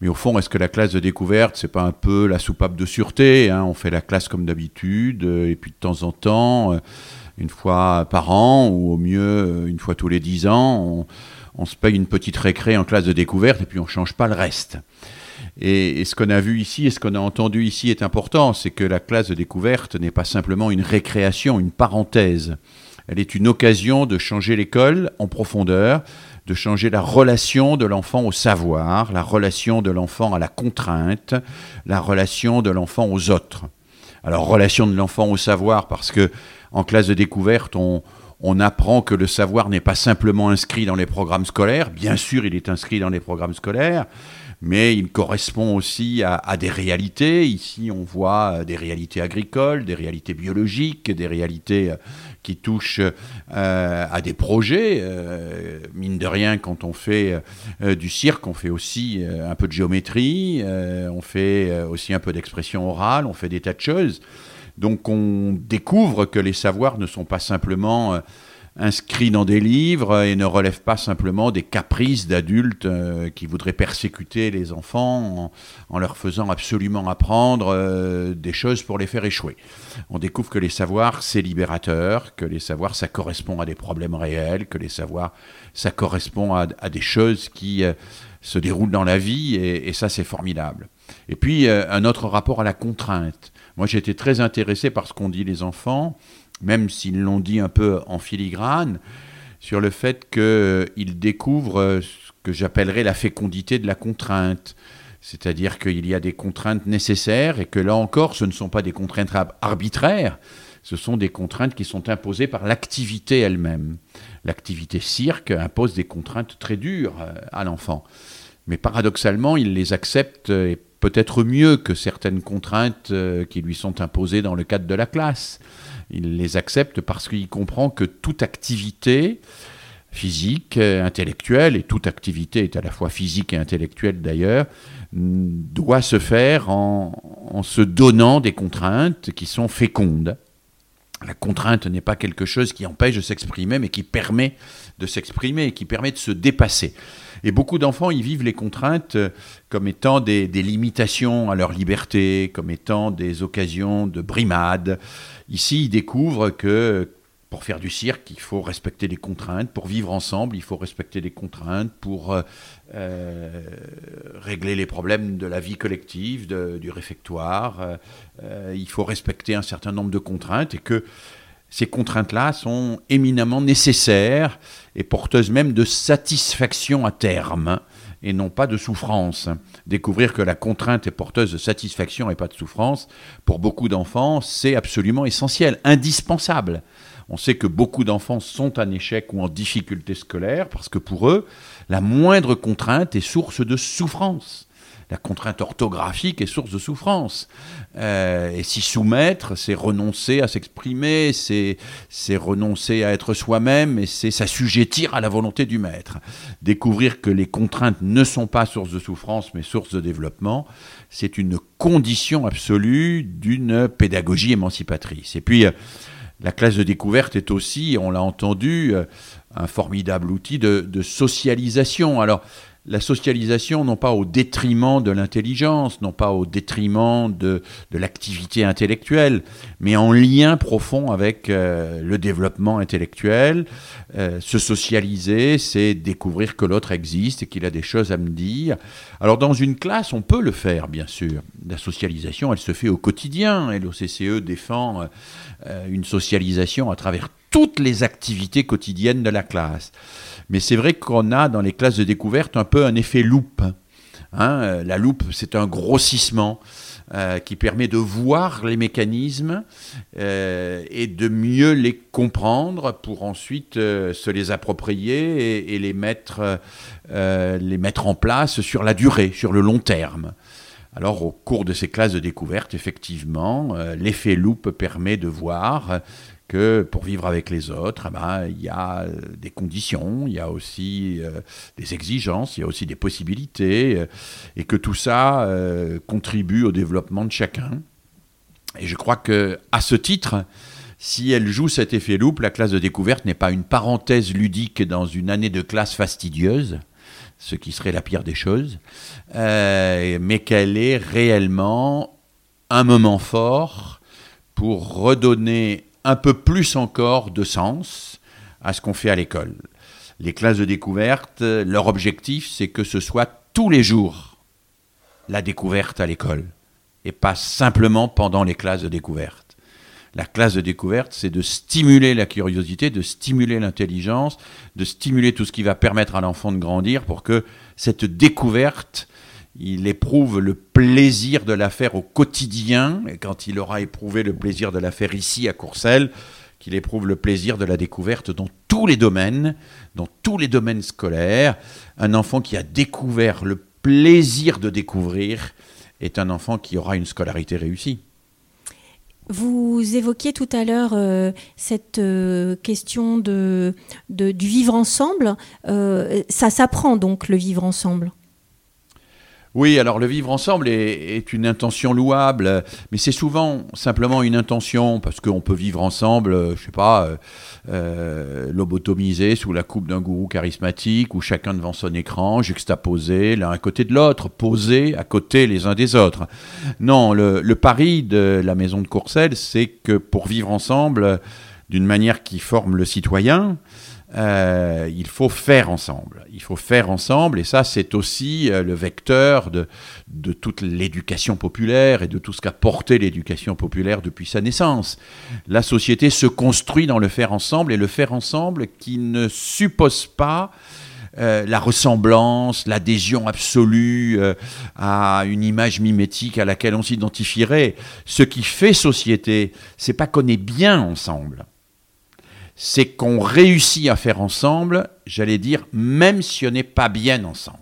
S8: mais au fond, est-ce que la classe de découverte, c'est pas un peu la soupape de sûreté hein? On fait la classe comme d'habitude, euh, et puis de temps en temps, une fois par an, ou au mieux une fois tous les dix ans, on, se paye une petite récré en classe de découverte, et puis on change pas le reste. Et ce qu'on a vu ici et ce qu'on a entendu ici est important, c'est que la classe de découverte n'est pas simplement une récréation, une parenthèse. Elle est une occasion de changer l'école en profondeur, de changer la relation de l'enfant au savoir, la relation de l'enfant à la contrainte, la relation de l'enfant aux autres. Alors relation de l'enfant au savoir parce que en classe de découverte, on, apprend que le savoir n'est pas simplement inscrit dans les programmes scolaires. Bien sûr, il est inscrit dans les programmes scolaires, mais il correspond aussi à, à, des réalités. Ici, on voit des réalités agricoles, des réalités biologiques, des réalités qui touchent euh, à des projets. Euh, mine de rien, quand on fait euh, du cirque, on fait aussi un peu de géométrie, on fait aussi un peu d'expression orale, on fait des tas de choses. Donc on découvre que les savoirs ne sont pas simplement inscrits dans des livres et ne relèvent pas simplement des caprices d'adultes euh, qui voudraient persécuter les enfants en, leur faisant absolument apprendre euh, des choses pour les faire échouer. On découvre que les savoirs, c'est libérateur, que les savoirs, ça correspond à des problèmes réels, que les savoirs, ça correspond à, à des choses qui euh, se déroulent dans la vie, et, et ça, c'est formidable. Et puis, un autre rapport à la contrainte. Moi, j'étais très intéressé par ce qu'ont dit les enfants même s'ils l'ont dit un peu en filigrane, sur le fait qu'ils découvrent ce que j'appellerais la fécondité de la contrainte. C'est-à-dire qu'il y a des contraintes nécessaires et que là encore, ce ne sont pas des contraintes arbitraires, ce sont des contraintes qui sont imposées par l'activité elle-même. L'activité cirque impose des contraintes très dures euh, à l'enfant. Mais paradoxalement, il les accepte et peut-être mieux que certaines contraintes euh, qui lui sont imposées dans le cadre de la classe. Il les accepte parce qu'il comprend que toute activité physique, intellectuelle, et toute activité est à la fois physique et intellectuelle d'ailleurs, doit se faire en, en, se donnant des contraintes qui sont fécondes. La contrainte n'est pas quelque chose qui empêche de s'exprimer, mais qui permet de s'exprimer, qui permet de se dépasser. Et beaucoup d'enfants y vivent les contraintes comme étant des, limitations à leur liberté, comme étant des occasions de brimade, Ici, ils découvrent que pour faire du cirque, il faut respecter les contraintes. Pour vivre ensemble, il faut respecter les contraintes. Pour euh, euh, régler les problèmes de la vie collective, du réfectoire, euh, il faut respecter un certain nombre de contraintes et que ces contraintes-là sont éminemment nécessaires et porteuses même de satisfaction à terme et non pas de souffrance. Découvrir que la contrainte est porteuse de satisfaction et pas de souffrance, pour beaucoup d'enfants, c'est absolument essentiel, indispensable. On sait que beaucoup d'enfants sont en échec ou en difficulté scolaire parce que pour eux, la moindre contrainte est source de souffrance la contrainte orthographique est source de souffrance. Euh, et s'y soumettre, c'est renoncer à s'exprimer, c'est renoncer à être soi-même, et c'est s'assujettir à la volonté du maître. Découvrir que les contraintes ne sont pas source de souffrance, mais source de développement, c'est une condition absolue d'une pédagogie émancipatrice. Et puis, euh, la classe de découverte est aussi, on l'a entendu, euh, un formidable outil de, de socialisation. Alors, la socialisation, non pas au détriment de l'intelligence, non pas au détriment de, de l'activité intellectuelle, mais en lien profond avec euh, le développement intellectuel. Euh, se socialiser, c'est découvrir que l'autre existe et qu'il a des choses à me dire. Alors dans une classe, on peut le faire, bien sûr. La socialisation, elle se fait au quotidien, et l'OCCE défend euh, une socialisation à travers toutes les activités quotidiennes de la classe. Mais c'est vrai qu'on a dans les classes de découverte un peu un effet loupe. Hein. Euh, la loupe, c'est un grossissement euh, qui permet de voir les mécanismes euh, et de mieux les comprendre pour ensuite se les approprier et, les, mettre, les mettre en place sur la durée, sur le long terme. Alors, au cours de ces classes de découverte, effectivement, l'effet loupe permet de voir que pour vivre avec les autres, eh ben, il y a euh, des conditions, il y a aussi euh, des exigences, il y a aussi des possibilités, euh, et que tout ça contribue au développement de chacun. Et je crois que, à ce titre, Si elle joue cet effet loupe, la classe de découverte n'est pas une parenthèse ludique dans une année de classe fastidieuse, ce qui serait la pire des choses, mais qu'elle est réellement un moment fort pour redonner un peu plus encore de sens à ce qu'on fait à l'école. Les classes de découverte, leur objectif, c'est que ce soit tous les jours la découverte à l'école, et pas simplement pendant les classes de découverte. La classe de découverte, c'est de stimuler la curiosité, de stimuler l'intelligence, de stimuler tout ce qui va permettre à l'enfant de grandir pour que cette découverte, il éprouve le plaisir de la faire au quotidien, et quand il aura éprouvé le plaisir de la faire ici à Courcelles, qu'il éprouve le plaisir de la découverte dans tous les domaines, dans tous les domaines scolaires. Un enfant qui a découvert le plaisir de découvrir est un enfant qui aura une scolarité réussie.
S1: Vous évoquiez tout à l'heure euh, cette euh, question de, du vivre ensemble. Euh, ça s'apprend donc le vivre ensemble?
S8: Oui, alors le vivre ensemble est, une intention louable, mais c'est souvent simplement une intention, parce qu'on peut vivre ensemble, euh, je sais pas, euh, euh, lobotomisé sous la coupe d'un gourou charismatique, ou chacun devant son écran, juxtaposé l'un à côté de l'autre, posé à côté les uns des autres. Non, le pari de la maison de Courcelles, c'est que pour vivre ensemble, d'une manière qui forme le citoyen, euh, il faut faire ensemble. Il faut faire ensemble, et ça, c'est aussi euh, le vecteur de, toute l'éducation populaire et de tout ce qu'a porté l'éducation populaire depuis sa naissance. La société se construit dans le faire ensemble, et le faire ensemble qui ne suppose pas euh, la ressemblance, l'adhésion absolue à une image mimétique à laquelle on s'identifierait. Ce qui fait société, c'est pas qu'on est bien ensemble c'est qu'on réussit à faire ensemble, j'allais dire, même si on n'est pas bien ensemble.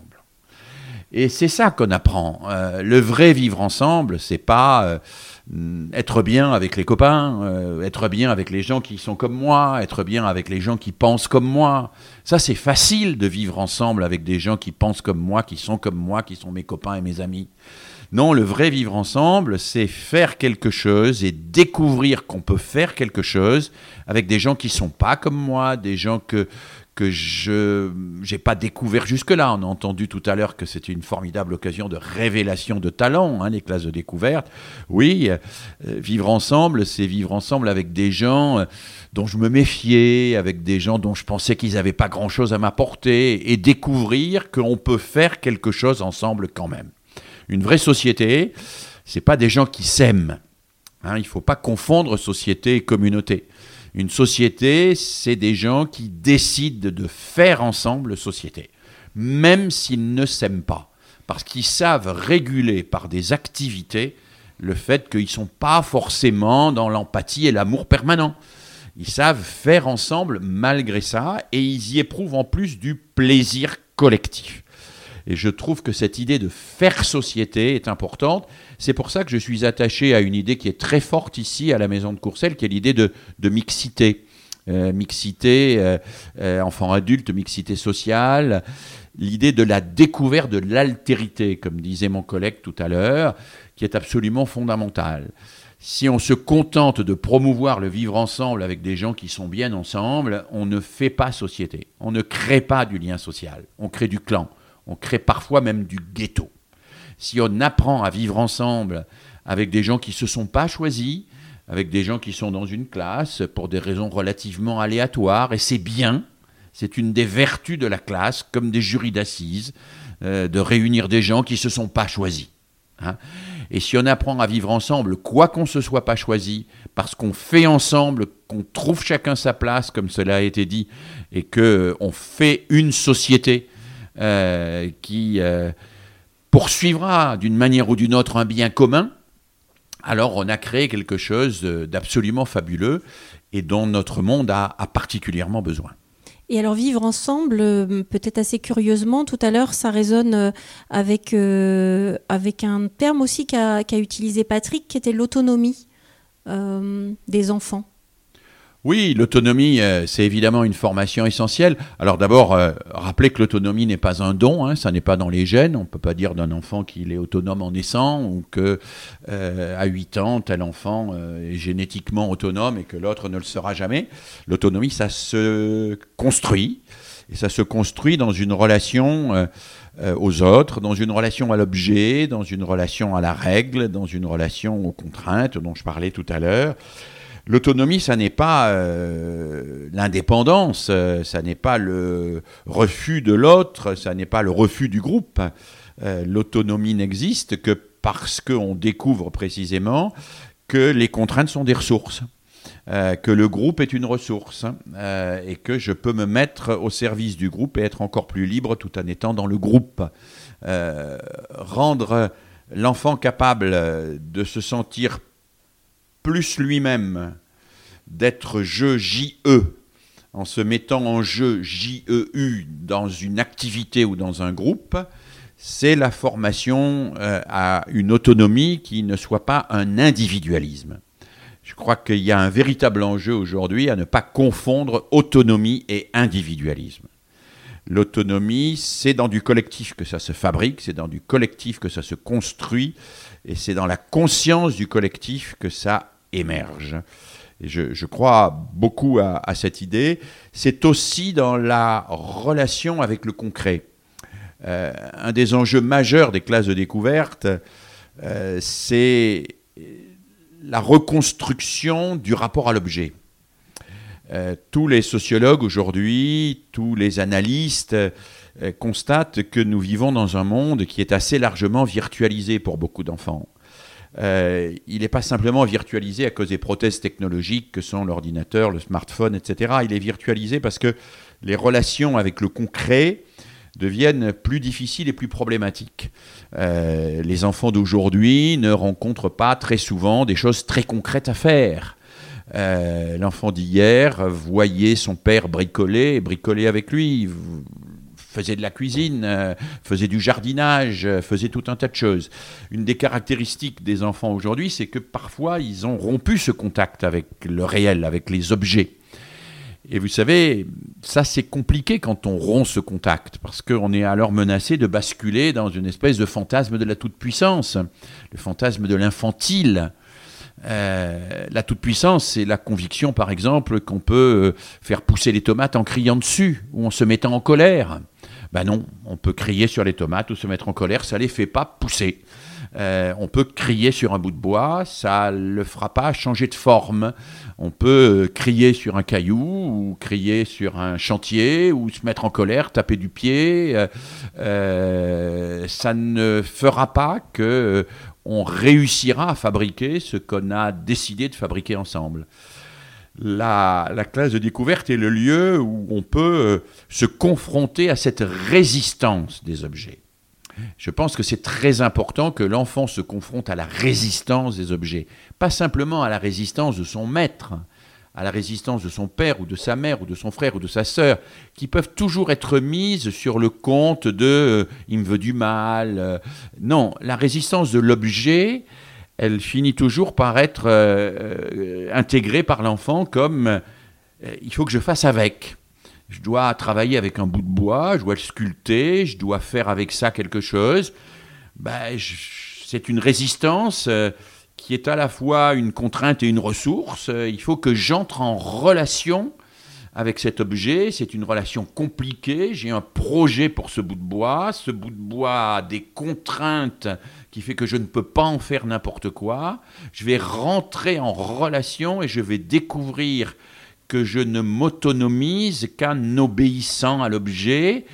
S8: Et c'est ça qu'on apprend. Euh, le vrai vivre ensemble, c'est pas euh, être bien avec les copains, euh, être bien avec les gens qui sont comme moi, être bien avec les gens qui pensent comme moi. Ça, c'est facile de vivre ensemble avec des gens qui pensent comme moi, qui sont comme moi, qui sont mes copains et mes amis. Non, le vrai vivre ensemble, c'est faire quelque chose et découvrir qu'on peut faire quelque chose avec des gens qui sont pas comme moi, des gens que que je n'ai pas découvert jusque-là. On a entendu tout à l'heure que c'était une formidable occasion de révélation de talent, hein, les classes de découverte. Oui, euh, vivre ensemble, c'est vivre ensemble avec des gens euh, dont je me méfiais, avec des gens dont je pensais qu'ils n'avaient pas grand-chose à m'apporter, et découvrir qu'on peut faire quelque chose ensemble quand même. Une vraie société, c'est pas des gens qui s'aiment. Hein, il ne faut pas confondre société et communauté. Une société, c'est des gens qui décident de faire ensemble société, même s'ils ne s'aiment pas, parce qu'ils savent réguler par des activités le fait qu'ils ne sont pas forcément dans l'empathie et l'amour permanent. Ils savent faire ensemble malgré ça, et ils y éprouvent en plus du plaisir collectif. Et je trouve que cette idée de faire société est importante. C'est pour ça que je suis attaché à une idée qui est très forte ici à la Maison de Courcelles, qui est l'idée de, mixité. Euh, mixité euh, euh, enfant-adulte, mixité sociale, l'idée de la découverte de l'altérité, comme disait mon collègue tout à l'heure, qui est absolument fondamentale. Si on se contente de promouvoir le vivre ensemble avec des gens qui sont bien ensemble, on ne fait pas société. On ne crée pas du lien social. On crée du clan. On crée parfois même du ghetto. Si on apprend à vivre ensemble avec des gens qui ne se sont pas choisis, avec des gens qui sont dans une classe pour des raisons relativement aléatoires, et c'est bien, c'est une des vertus de la classe, comme des jurys d'assises, euh, de réunir des gens qui ne se sont pas choisis. Hein. Et si on apprend à vivre ensemble, quoi qu'on ne se soit pas choisi, parce qu'on fait ensemble, qu'on trouve chacun sa place, comme cela a été dit, et qu'on fait une société euh, qui euh, poursuivra d'une manière ou d'une autre un bien commun, alors on a créé quelque chose d'absolument fabuleux et dont notre monde a, particulièrement besoin.
S1: Et alors vivre ensemble, euh, peut-être assez curieusement, tout à l'heure, ça résonne avec, avec un terme aussi qu'a utilisé Patrick, qui était l'autonomie des enfants.
S8: Oui, l'autonomie, euh, c'est évidemment une formation essentielle. Alors d'abord, euh, rappeler que l'autonomie n'est pas un don, hein, ça n'est pas dans les gènes. On ne peut pas dire d'un enfant qu'il est autonome en naissant ou que euh, à 8 ans, tel enfant est génétiquement autonome et que l'autre ne le sera jamais. L'autonomie, ça se construit. Et ça se construit dans une relation aux autres, dans une relation à l'objet, dans une relation à la règle, dans une relation aux contraintes dont je parlais tout à l'heure. L'autonomie, ça n'est pas euh, l'indépendance, euh, ça n'est pas le refus de l'autre, ça n'est pas le refus du groupe. Euh, l'autonomie n'existe que parce qu'on découvre précisément que les contraintes sont des ressources. que le groupe est une ressource et que je peux me mettre au service du groupe et être encore plus libre tout en étant dans le groupe. rendre l'enfant capable de se sentir plus lui-même, d'être je JE, en se mettant en jeu JEU dans une activité ou dans un groupe, c'est la formation euh, à une autonomie qui ne soit pas un individualisme. Je crois qu'il y a un véritable enjeu aujourd'hui à ne pas confondre autonomie et individualisme. L'autonomie, c'est dans du collectif que ça se fabrique, c'est dans du collectif que ça se construit, et c'est dans la conscience du collectif que ça émerge. Et je, crois beaucoup à, cette idée. C'est aussi dans la relation avec le concret. Euh, un des enjeux majeurs des classes de découverte, euh, c'est la reconstruction du rapport à l'objet. Euh, tous les sociologues aujourd'hui, tous les analystes constatent que nous vivons dans un monde qui est assez largement virtualisé pour beaucoup d'enfants. Euh, il n'est pas simplement virtualisé à cause des prothèses technologiques que sont l'ordinateur, le smartphone, etc. Il est virtualisé parce que les relations avec le concret deviennent plus difficiles et plus problématiques. Euh, les enfants d'aujourd'hui ne rencontrent pas très souvent des choses très concrètes à faire. Euh, l'enfant d'hier voyait son père bricoler et bricoler avec lui faisait de la cuisine, euh, faisait du jardinage, euh, faisait tout un tas de choses. Une des caractéristiques des enfants aujourd'hui, c'est que parfois ils ont rompu ce contact avec le réel, avec les objets. Et vous savez, ça c'est compliqué quand on rompt ce contact, parce qu'on est alors menacé de basculer dans une espèce de fantasme de la toute-puissance, le fantasme de l'infantile. Euh, la toute-puissance, c'est la conviction, par exemple, qu'on peut faire pousser les tomates en criant dessus ou en se mettant en colère. Ben non, on peut crier sur les tomates ou se mettre en colère, ça ne les fait pas pousser. Euh, on peut crier sur un bout de bois, ça ne le fera pas changer de forme. On peut euh, crier sur un caillou ou crier sur un chantier ou se mettre en colère, taper du pied. Euh, ça ne fera pas que on réussira à fabriquer ce qu'on a décidé de fabriquer ensemble la, classe de découverte est le lieu où on peut euh, se confronter à cette résistance des objets. Je pense que c'est très important que l'enfant se confronte à la résistance des objets, pas simplement à la résistance de son maître, à la résistance de son père ou de sa mère ou de son frère ou de sa sœur, qui peuvent toujours être mises sur le compte de euh, il me veut du mal. Euh. non, la résistance de l'objet, elle finit toujours par être euh, euh, intégrée par l'enfant comme euh, il faut que je fasse avec. Je dois travailler avec un bout de bois, je dois le sculpter, je dois faire avec ça quelque chose. Ben, c'est une résistance qui est à la fois une contrainte et une ressource. Il faut que j'entre en relation avec cet objet. C'est une relation compliquée. J'ai un projet pour ce bout de bois. Ce bout de bois a des contraintes qui fait que je ne peux pas en faire n'importe quoi. Je vais rentrer en relation et je vais découvrir que je ne m'autonomise qu'en obéissant à l'objet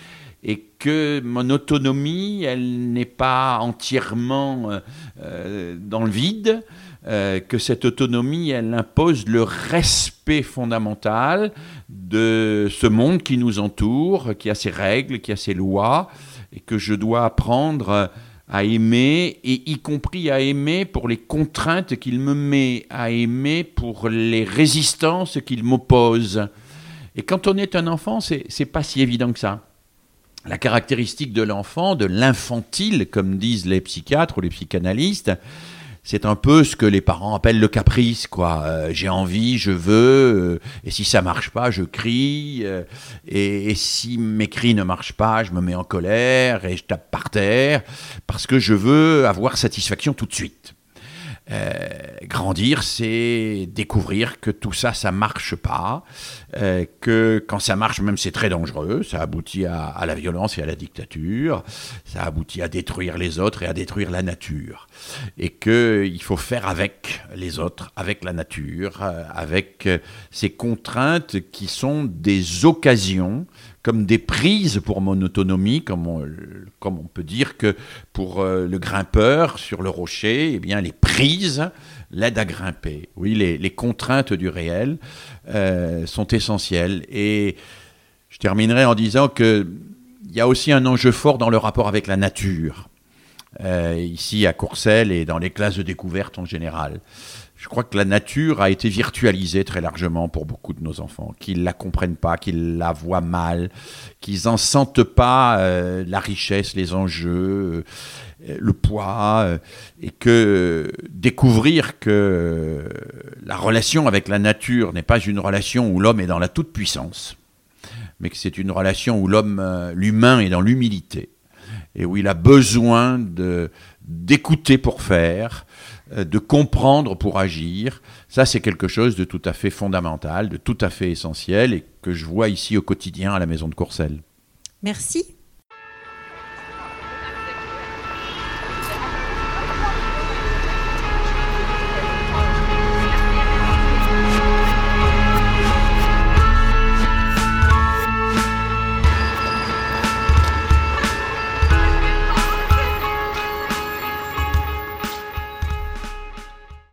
S8: et que mon autonomie, elle n'est pas entièrement euh, euh, dans le vide, euh, que cette autonomie, elle impose le respect fondamental de ce monde qui nous entoure, qui a ses règles, qui a ses lois, et que je dois apprendre à aimer, et y compris à aimer pour les contraintes qu'il me met, à aimer pour les résistances qu'il m'oppose. Et quand on est un enfant, c'est pas si évident que ça. La caractéristique de l'enfant, de l'infantile, comme disent les psychiatres ou les psychanalystes, c'est un peu ce que les parents appellent le caprice, quoi. Euh, j'ai envie, je veux, euh, et si ça marche pas, je crie, euh, et, si mes cris ne marchent pas, je me mets en colère et je tape par terre parce que je veux avoir satisfaction tout de suite. Grandir, c'est découvrir que tout ça, ça marche pas, que quand ça marche, même c'est très dangereux, ça aboutit à, la violence et à la dictature, ça aboutit à détruire les autres et à détruire la nature, et que il faut faire avec les autres, avec la nature, euh, avec ces contraintes qui sont des occasions comme des prises pour mon autonomie, comme on, peut dire que pour euh, le grimpeur sur le rocher, eh bien les prises l'aident à grimper. Oui, les, contraintes du réel euh, sont essentielles. Et je terminerai en disant qu'il y a aussi un enjeu fort dans le rapport avec la nature, euh, ici à Courcelles et dans les classes de découverte en général. Je crois que la nature a été virtualisée très largement pour beaucoup de nos enfants, qu'ils la comprennent pas, qu'ils la voient mal, qu'ils en sentent pas euh, la richesse, les enjeux, euh, le poids, et que découvrir que la relation avec la nature n'est pas une relation où l'homme est dans la toute puissance, mais que c'est une relation où l'homme, l'humain est dans l'humilité et où il a besoin d'écouter pour faire, euh, de comprendre pour agir. Ça, c'est quelque chose de tout à fait fondamental, de tout à fait essentiel et que je vois ici au quotidien à la maison de Courcelles.
S1: Merci.